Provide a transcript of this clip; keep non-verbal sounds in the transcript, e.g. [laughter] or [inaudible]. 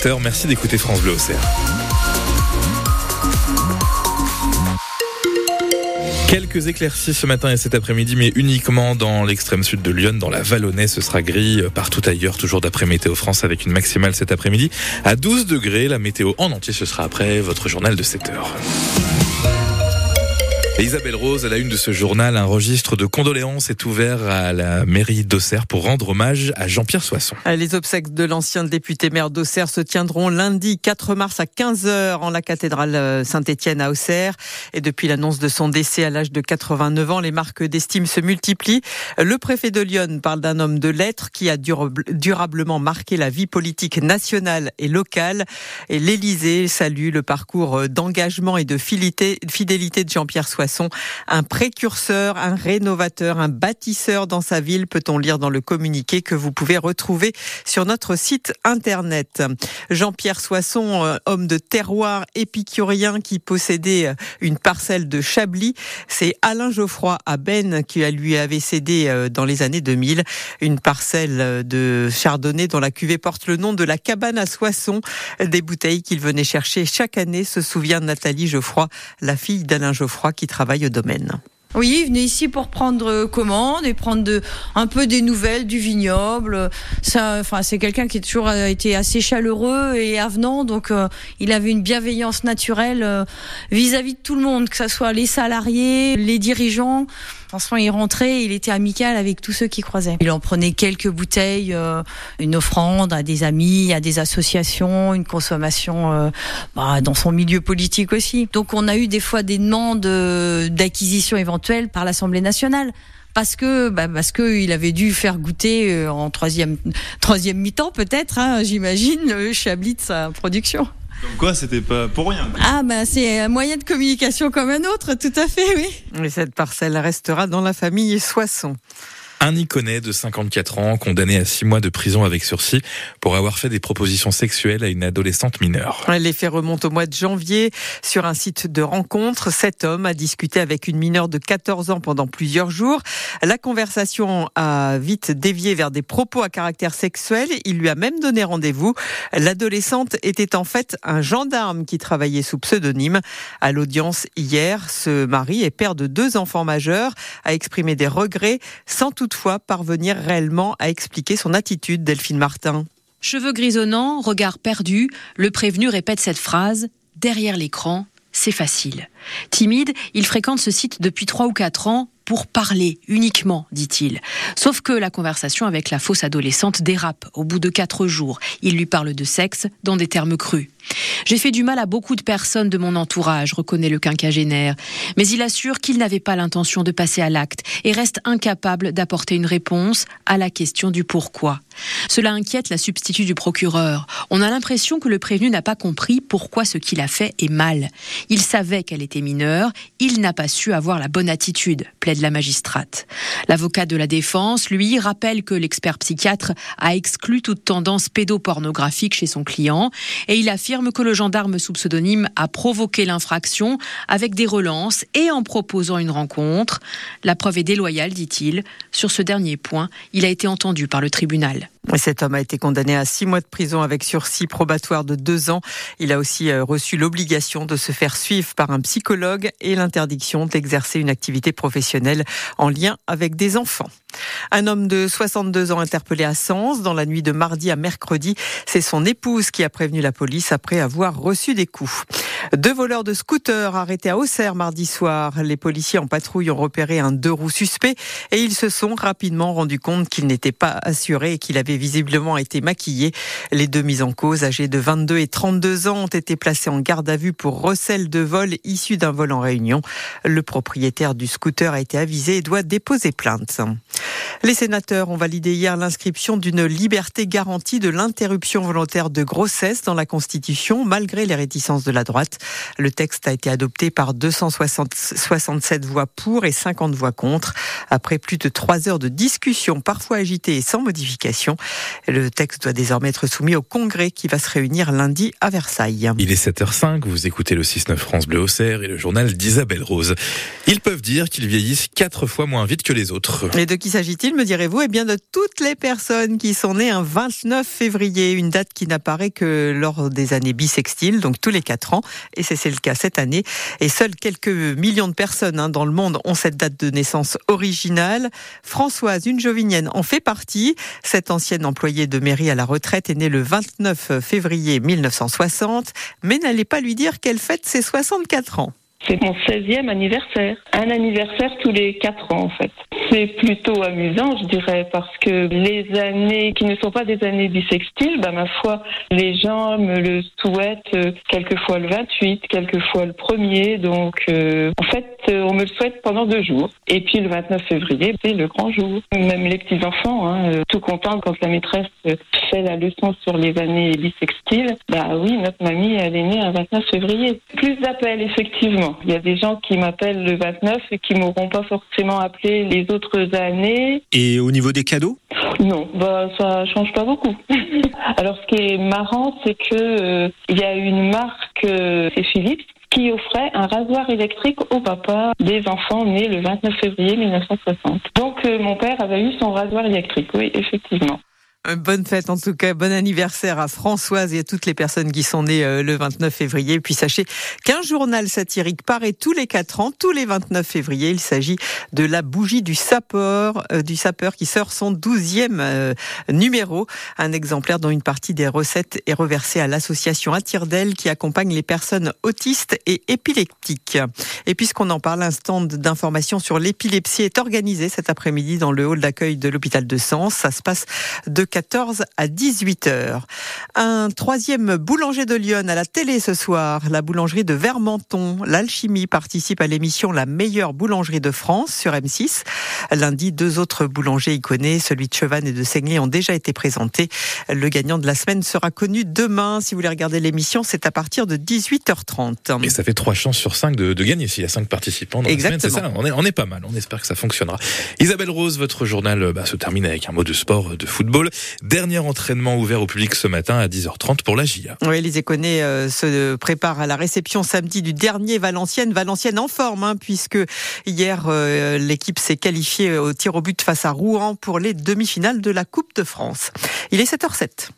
20h. Merci d'écouter France Bleu Auxerre. Quelques éclaircies ce matin et cet après-midi, mais uniquement dans l'extrême sud de Lyon, dans la Vallonnais. Ce sera gris partout ailleurs, toujours d'après Météo France, avec une maximale cet après-midi à 12 degrés. La météo en entier, ce sera après votre journal de 7 heures. Isabelle Rose, à la une de ce journal, un registre de condoléances est ouvert à la mairie d'Auxerre pour rendre hommage à Jean-Pierre Soisson. Les obsèques de l'ancien député maire d'Auxerre se tiendront lundi 4 mars à 15h en la cathédrale euh, Saint-Étienne à Auxerre. Et depuis l'annonce de son décès à l'âge de 89 ans, les marques d'estime se multiplient. Le préfet de Lyon parle d'un homme de lettres qui a durablement marqué la vie politique nationale et locale. Et l'Élysée salue le parcours d'engagement et de fidélité de Jean-Pierre Soisson un précurseur, un rénovateur, un bâtisseur dans sa ville, peut-on lire dans le communiqué que vous pouvez retrouver sur notre site internet. Jean-Pierre Soisson, euh, homme de terroir épicurien qui possédait euh, une parcelle de Chablis, c'est Alain Geoffroy à Ben qui lui avait cédé euh, dans les années 2000 une parcelle de chardonnay dont la cuvée porte le nom de la cabane à Soissons, des bouteilles qu'il venait chercher chaque année, se souvient Nathalie Geoffroy, la fille d'Alain Geoffroy qui travaille Oui, il venait ici pour prendre commande et prendre un peu des nouvelles du vignoble. Ça, enfin, c'est quelqu'un qui a toujours euh, été assez chaleureux et avenant, donc euh, il avait une bienveillance naturelle euh, vis-à-vis -vis de tout le monde, que ce soit les salariés, les dirigeants. Franchement, il rentrait, il était amical avec tous ceux qui croisaient. Il en prenait quelques bouteilles, euh, une offrande à des amis, à des associations, une consommation euh, bah, dans son milieu politique aussi. Donc on a eu des fois des demandes euh, d'acquisition éventuelle par l'Assemblée nationale parce que bah parce il avait dû faire goûter en troisième troisième mi-temps peut-être, hein, j'imagine, le Chablis de sa production. Donc quoi, c'était pas pour rien. Ah bah c'est un moyen de communication comme un autre, tout à fait, oui. Et cette parcelle restera dans la famille Soisson. Un Iconais de 54 ans, condamné à 6 mois de prison avec sursis pour avoir fait des propositions sexuelles à une adolescente mineure. Les faits remontent au mois de janvier. Sur un site de rencontre, cet homme a discuté avec une mineure de 14 ans pendant plusieurs jours. La conversation a vite dévié vers des propos à caractère sexuel. Il lui a même donné rendez-vous. L'adolescente était en fait un gendarme qui travaillait sous pseudonyme. À l'audience hier, ce mari et père de deux enfants majeurs a exprimé des regrets sans tout parvenir réellement à expliquer son attitude, Delphine Martin. Cheveux grisonnants, regard perdu, le prévenu répète cette phrase Derrière l'écran, c'est facile. Timide, il fréquente ce site depuis trois ou quatre ans pour parler uniquement, dit-il. Sauf que la conversation avec la fausse adolescente dérape au bout de quatre jours. Il lui parle de sexe dans des termes crus. J'ai fait du mal à beaucoup de personnes de mon entourage, reconnaît le quinquagénaire, mais il assure qu'il n'avait pas l'intention de passer à l'acte et reste incapable d'apporter une réponse à la question du pourquoi. Cela inquiète la substitut du procureur. On a l'impression que le prévenu n'a pas compris pourquoi ce qu'il a fait est mal. Il savait qu'elle était mineure, il n'a pas su avoir la bonne attitude, plaide la magistrate. L'avocat de la défense, lui, rappelle que l'expert psychiatre a exclu toute tendance pédopornographique chez son client et il affirme que le gendarme sous pseudonyme a provoqué l'infraction avec des relances et en proposant une rencontre. La preuve est déloyale, dit-il. Sur ce dernier point, il a été entendu par le tribunal. Cet homme a été condamné à six mois de prison avec sursis probatoire de deux ans. Il a aussi euh, reçu l'obligation de se faire suivre par un psychologue et l'interdiction d'exercer une activité professionnelle en lien avec des enfants. Un homme de 62 ans interpellé à Sens dans la nuit de mardi à mercredi. C'est son épouse qui a prévenu la police après avoir reçu des coups. Deux voleurs de scooters arrêtés à Auxerre mardi soir. Les policiers en patrouille ont repéré un deux roues suspect et ils se sont rapidement rendus compte qu'il n'était pas assuré et qu'il avait visiblement été maquillé. Les deux mises en cause, âgés de 22 et 32 ans, ont été placés en garde à vue pour recel de vol issu d'un vol en réunion. Le propriétaire du scooter a été avisé et doit déposer plainte. Les sénateurs ont validé hier l'inscription d'une liberté garantie de l'interruption volontaire de grossesse dans la Constitution, malgré les réticences de la droite. Le texte a été adopté par 267 voix pour et 50 voix contre. Après plus de trois heures de discussion, parfois agitée et sans modification, le texte doit désormais être soumis au Congrès qui va se réunir lundi à Versailles. Il est 7h05, vous écoutez le 6-9 France Bleu Auxerre et le journal d'Isabelle Rose. Ils peuvent dire qu'ils vieillissent quatre fois moins vite que les autres. Et de qui s'agit s'agit-il, me direz-vous Eh bien, de toutes les personnes qui sont nées un 29 février, une date qui n'apparaît que lors des années bissextiles, donc tous les quatre ans. Et c'est le cas cette année. Et seuls quelques millions de personnes hein, dans le monde ont cette date de naissance originale. Françoise, une jovinienne, en fait partie. Cette ancienne employée de mairie à la retraite est née le 29 février 1960, mais n'allez pas lui dire qu'elle fête ses 64 ans. C'est mon 16e anniversaire. Un anniversaire tous les 4 ans en fait. C'est plutôt amusant, je dirais, parce que les années qui ne sont pas des années bissextiles, bah, ma foi, les gens me le souhaitent euh, quelquefois le 28, quelquefois le 1er. Donc, euh, en fait, on me le souhaite pendant deux jours. Et puis le 29 février, c'est le grand jour. Même les petits-enfants, hein, tout contents quand la maîtresse fait la leçon sur les années bissextiles. Bah oui, notre mamie, elle est née un 29 février. Plus d'appels, effectivement. Il y a des gens qui m'appellent le 29 et qui m'auront pas forcément appelé les autres années. Et au niveau des cadeaux? Non, bah ça change pas beaucoup. [laughs] Alors ce qui est marrant, c'est que euh, il y a une marque, euh, c'est Philips, qui offrait un rasoir électrique au papa des enfants nés le 29 février 1960. Donc euh, mon père avait eu son rasoir électrique, oui, effectivement. Bonne fête en tout cas, bon anniversaire à Françoise et à toutes les personnes qui sont nées euh, le 29 février. puis sachez qu'un journal satirique paraît tous les 4 ans, tous les 29 février. Il s'agit de la bougie du sapeur, euh, du sapeur qui sort son 12e euh, numéro. Un exemplaire dont une partie des recettes est reversée à l'association Attirdel qui accompagne les personnes autistes et épileptiques. Et puisqu'on en parle, un stand d'information sur l'épilepsie est organisé cet après-midi dans le hall d'accueil de l'hôpital de Sens. Ça se passe de 14 à 18 heures. Un troisième boulanger de Lyon à la télé ce soir, la boulangerie de Vermenton. L'Alchimie participe à l'émission La meilleure boulangerie de France sur M6. Lundi, deux autres boulangers iconés, celui de Chevannes et de Seignelay, ont déjà été présentés. Le gagnant de la semaine sera connu demain. Si vous voulez regarder l'émission, c'est à partir de 18h30. Et ça fait trois chances sur cinq de, gagner s'il y a cinq participants dans Exactement. la semaine. Ça, on est, pas mal. On espère que ça fonctionnera. Isabelle Rose, votre journal bah, se termine avec un mot de sport, de football. Dernier entraînement ouvert au public ce matin à 10h30 pour la GIA. Oui, Élisée Connet euh, se prépare à la réception samedi du dernier Valenciennes. Valenciennes en forme, hein, puisque hier, euh, l'équipe s'est qualifiée au tir au but face à Rouen pour les demi-finales de la Coupe de France. Il est 7h07.